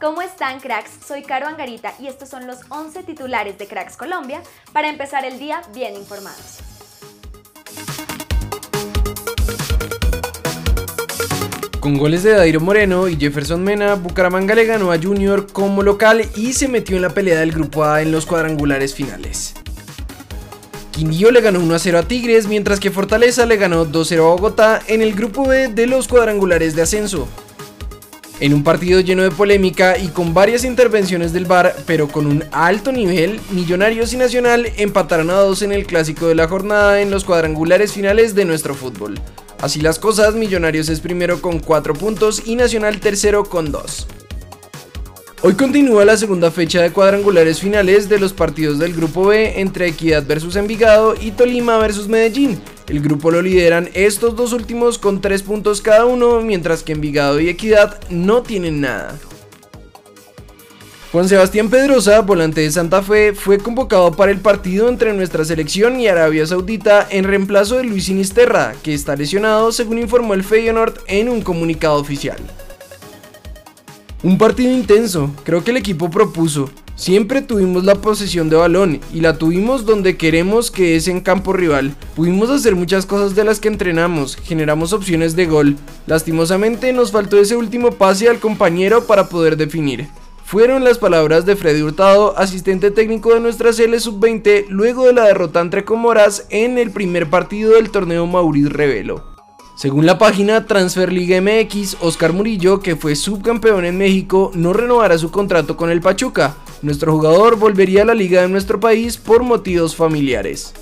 ¿Cómo están cracks? Soy Caro Angarita y estos son los 11 titulares de Cracks Colombia para empezar el día bien informados. Con goles de Dairo Moreno y Jefferson Mena, Bucaramanga le ganó a Junior como local y se metió en la pelea del grupo A en los cuadrangulares finales. Quindío le ganó 1 a 0 a Tigres, mientras que Fortaleza le ganó 2 0 a Bogotá en el grupo B de los cuadrangulares de ascenso. En un partido lleno de polémica y con varias intervenciones del VAR, pero con un alto nivel, Millonarios y Nacional empataron a dos en el clásico de la jornada en los cuadrangulares finales de nuestro fútbol. Así las cosas, Millonarios es primero con 4 puntos y Nacional tercero con 2. Hoy continúa la segunda fecha de cuadrangulares finales de los partidos del Grupo B entre Equidad vs Envigado y Tolima vs Medellín. El grupo lo lideran estos dos últimos con 3 puntos cada uno, mientras que Envigado y Equidad no tienen nada. Juan Sebastián Pedrosa, volante de Santa Fe, fue convocado para el partido entre nuestra selección y Arabia Saudita en reemplazo de Luis Sinisterra, que está lesionado según informó el Feyenoord en un comunicado oficial. Un partido intenso, creo que el equipo propuso. Siempre tuvimos la posesión de balón y la tuvimos donde queremos que es en campo rival. Pudimos hacer muchas cosas de las que entrenamos, generamos opciones de gol. Lastimosamente nos faltó ese último pase al compañero para poder definir. Fueron las palabras de Freddy Hurtado, asistente técnico de nuestra CL Sub-20, luego de la derrota entre Comoras en el primer partido del torneo Mauriz Revelo. Según la página Transfer Liga MX, Oscar Murillo, que fue subcampeón en México, no renovará su contrato con el Pachuca. Nuestro jugador volvería a la liga de nuestro país por motivos familiares.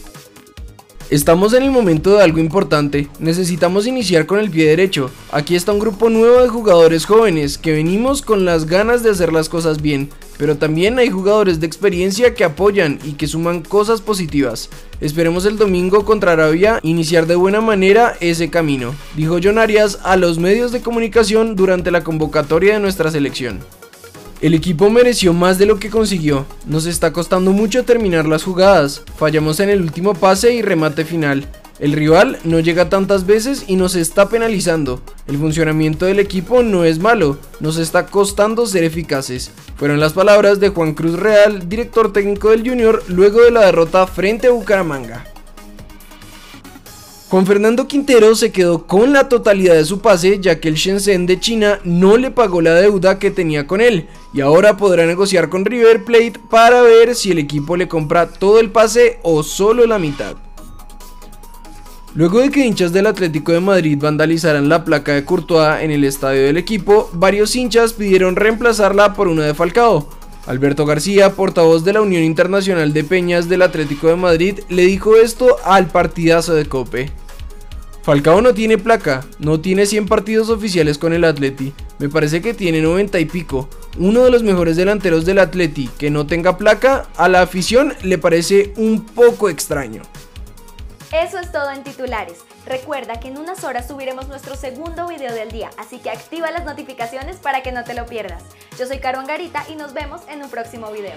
Estamos en el momento de algo importante, necesitamos iniciar con el pie derecho. Aquí está un grupo nuevo de jugadores jóvenes que venimos con las ganas de hacer las cosas bien, pero también hay jugadores de experiencia que apoyan y que suman cosas positivas. Esperemos el domingo contra Arabia iniciar de buena manera ese camino, dijo John Arias a los medios de comunicación durante la convocatoria de nuestra selección. El equipo mereció más de lo que consiguió, nos está costando mucho terminar las jugadas, fallamos en el último pase y remate final. El rival no llega tantas veces y nos está penalizando. El funcionamiento del equipo no es malo, nos está costando ser eficaces. Fueron las palabras de Juan Cruz Real, director técnico del Junior, luego de la derrota frente a Bucaramanga. Juan Fernando Quintero se quedó con la totalidad de su pase ya que el Shenzhen de China no le pagó la deuda que tenía con él y ahora podrá negociar con River Plate para ver si el equipo le compra todo el pase o solo la mitad. Luego de que hinchas del Atlético de Madrid vandalizaran la placa de Courtois en el estadio del equipo, varios hinchas pidieron reemplazarla por una de Falcao. Alberto García, portavoz de la Unión Internacional de Peñas del Atlético de Madrid, le dijo esto al partidazo de Cope. Falcao no tiene placa, no tiene 100 partidos oficiales con el Atleti, me parece que tiene 90 y pico. Uno de los mejores delanteros del Atleti que no tenga placa, a la afición le parece un poco extraño. Eso es todo en titulares. Recuerda que en unas horas subiremos nuestro segundo video del día, así que activa las notificaciones para que no te lo pierdas. Yo soy Caro Angarita y nos vemos en un próximo video.